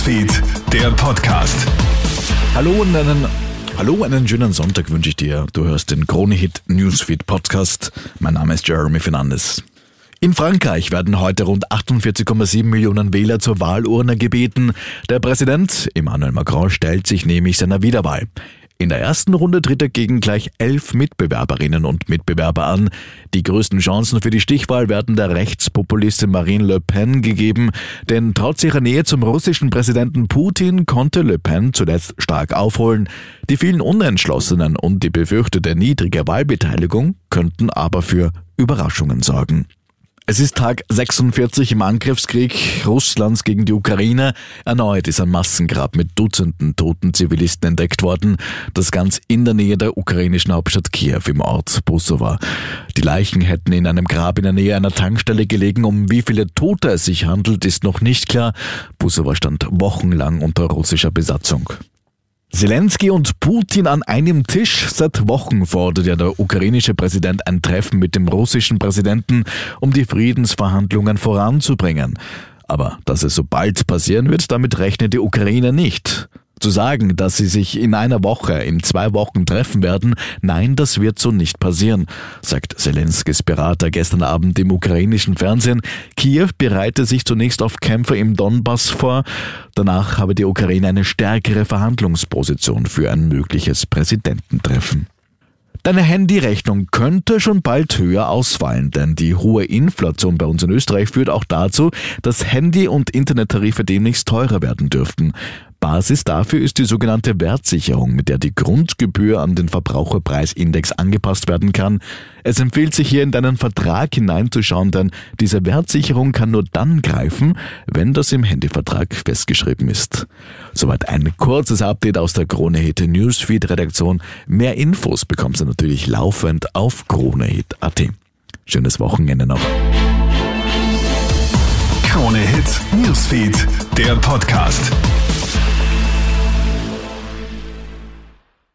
Newsfeed, der Podcast. Hallo und einen, hallo, einen schönen Sonntag wünsche ich dir. Du hörst den Krone-Hit Newsfeed Podcast. Mein Name ist Jeremy Fernandes. In Frankreich werden heute rund 48,7 Millionen Wähler zur Wahlurne gebeten. Der Präsident Emmanuel Macron stellt sich nämlich seiner Wiederwahl. In der ersten Runde tritt er gegen gleich elf Mitbewerberinnen und Mitbewerber an. Die größten Chancen für die Stichwahl werden der Rechtspopulistin Marine Le Pen gegeben, denn trotz ihrer Nähe zum russischen Präsidenten Putin konnte Le Pen zuletzt stark aufholen. Die vielen Unentschlossenen und die befürchtete niedrige Wahlbeteiligung könnten aber für Überraschungen sorgen. Es ist Tag 46 im Angriffskrieg Russlands gegen die Ukraine. Erneut ist ein Massengrab mit Dutzenden toten Zivilisten entdeckt worden. Das ganz in der Nähe der ukrainischen Hauptstadt Kiew im Ort Busowa. Die Leichen hätten in einem Grab in der Nähe einer Tankstelle gelegen. Um wie viele Tote es sich handelt, ist noch nicht klar. Busowa stand wochenlang unter russischer Besatzung. Zelensky und Putin an einem Tisch. Seit Wochen fordert ja der ukrainische Präsident ein Treffen mit dem russischen Präsidenten, um die Friedensverhandlungen voranzubringen. Aber dass es so bald passieren wird, damit rechnet die Ukraine nicht. Zu sagen, dass sie sich in einer Woche, in zwei Wochen treffen werden, nein, das wird so nicht passieren, sagt Zelenskis Berater gestern Abend im ukrainischen Fernsehen. Kiew bereite sich zunächst auf Kämpfe im Donbass vor. Danach habe die Ukraine eine stärkere Verhandlungsposition für ein mögliches Präsidententreffen. Deine Handyrechnung könnte schon bald höher ausfallen, denn die hohe Inflation bei uns in Österreich führt auch dazu, dass Handy- und Internettarife demnächst teurer werden dürften. Basis dafür ist die sogenannte Wertsicherung, mit der die Grundgebühr an den Verbraucherpreisindex angepasst werden kann. Es empfiehlt sich hier in deinen Vertrag hineinzuschauen, denn diese Wertsicherung kann nur dann greifen, wenn das im Handyvertrag festgeschrieben ist. Soweit ein kurzes Update aus der Kronehit Newsfeed Redaktion. Mehr Infos bekommst du natürlich laufend auf kronehit.at. Schönes Wochenende noch. Krone Hit Newsfeed, der Podcast.